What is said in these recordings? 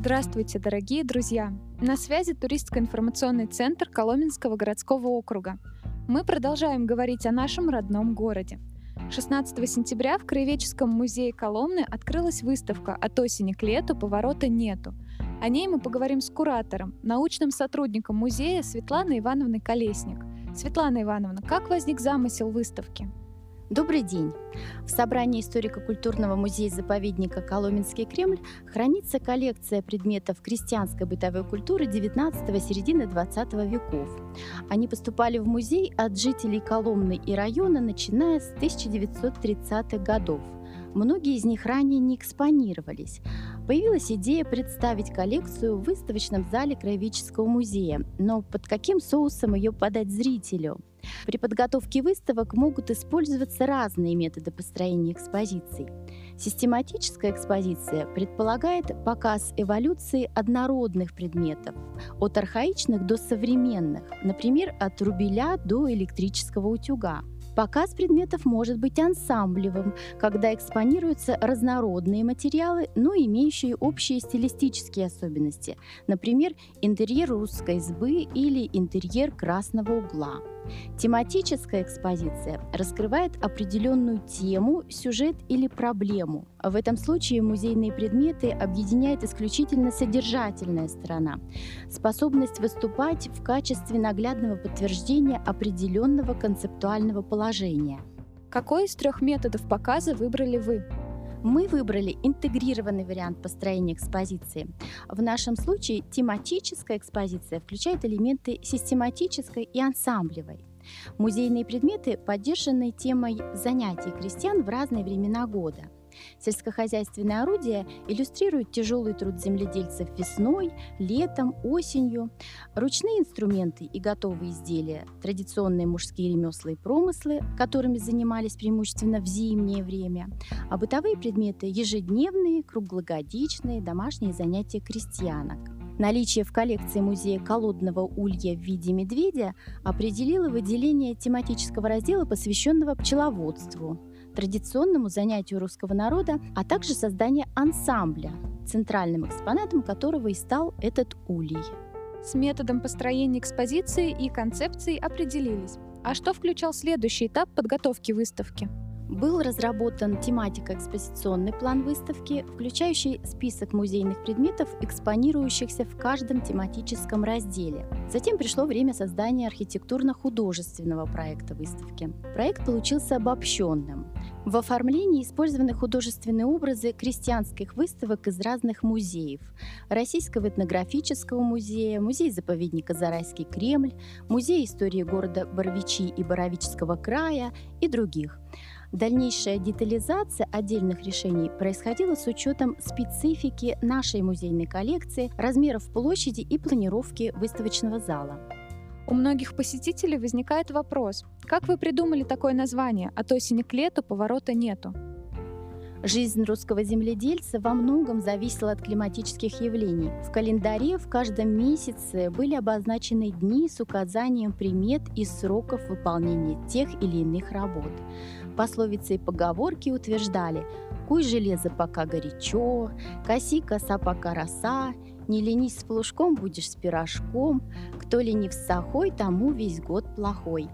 Здравствуйте, дорогие друзья! На связи туристско-информационный центр Коломенского городского округа. Мы продолжаем говорить о нашем родном городе. 16 сентября в Краеведческом музее Коломны открылась выставка «От осени к лету поворота нету». О ней мы поговорим с куратором, научным сотрудником музея Светланой Ивановной Колесник. Светлана Ивановна, как возник замысел выставки? Добрый день! В собрании историко-культурного музея-заповедника «Коломенский Кремль» хранится коллекция предметов крестьянской бытовой культуры 19 середины 20 веков. Они поступали в музей от жителей Коломны и района, начиная с 1930-х годов. Многие из них ранее не экспонировались. Появилась идея представить коллекцию в выставочном зале Краеведческого музея, но под каким соусом ее подать зрителю – при подготовке выставок могут использоваться разные методы построения экспозиций. Систематическая экспозиция предполагает показ эволюции однородных предметов, от архаичных до современных, например, от рубеля до электрического утюга. Показ предметов может быть ансамблевым, когда экспонируются разнородные материалы, но имеющие общие стилистические особенности, например, интерьер русской избы или интерьер красного угла. Тематическая экспозиция раскрывает определенную тему, сюжет или проблему. В этом случае музейные предметы объединяет исключительно содержательная сторона, способность выступать в качестве наглядного подтверждения определенного концептуального положения. Какой из трех методов показа выбрали вы? Мы выбрали интегрированный вариант построения экспозиции. В нашем случае тематическая экспозиция включает элементы систематической и ансамблевой. Музейные предметы поддержаны темой занятий крестьян в разные времена года – Сельскохозяйственные орудия иллюстрируют тяжелый труд земледельцев весной, летом, осенью. Ручные инструменты и готовые изделия, традиционные мужские ремесла и промыслы, которыми занимались преимущественно в зимнее время, а бытовые предметы – ежедневные, круглогодичные, домашние занятия крестьянок. Наличие в коллекции музея колодного улья в виде медведя определило выделение тематического раздела, посвященного пчеловодству, традиционному занятию русского народа, а также создание ансамбля, центральным экспонатом которого и стал этот улей. С методом построения экспозиции и концепцией определились. А что включал следующий этап подготовки выставки? был разработан тематико-экспозиционный план выставки, включающий список музейных предметов, экспонирующихся в каждом тематическом разделе. Затем пришло время создания архитектурно-художественного проекта выставки. Проект получился обобщенным. В оформлении использованы художественные образы крестьянских выставок из разных музеев. Российского этнографического музея, музей-заповедника Зарайский Кремль, музей истории города Боровичи и Боровического края и других – Дальнейшая детализация отдельных решений происходила с учетом специфики нашей музейной коллекции, размеров площади и планировки выставочного зала. У многих посетителей возникает вопрос, как вы придумали такое название «От осени к лету поворота нету»? Жизнь русского земледельца во многом зависела от климатических явлений. В календаре в каждом месяце были обозначены дни с указанием примет и сроков выполнения тех или иных работ. Пословицы и поговорки утверждали «Куй железо, пока горячо», «Коси коса, пока роса», «Не ленись с плужком, будешь с пирожком», «Кто ленив с сахой, тому весь год плохой».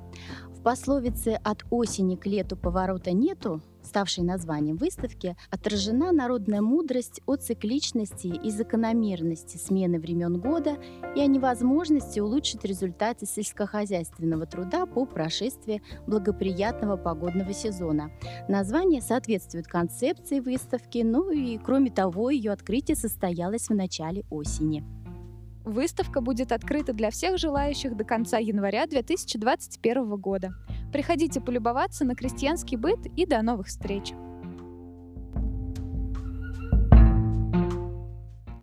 В пословице «От осени к лету поворота нету» ставшей названием выставки, отражена народная мудрость о цикличности и закономерности смены времен года и о невозможности улучшить результаты сельскохозяйственного труда по прошествии благоприятного погодного сезона. Название соответствует концепции выставки, ну и кроме того, ее открытие состоялось в начале осени. Выставка будет открыта для всех желающих до конца января 2021 года. Приходите полюбоваться на крестьянский быт и до новых встреч!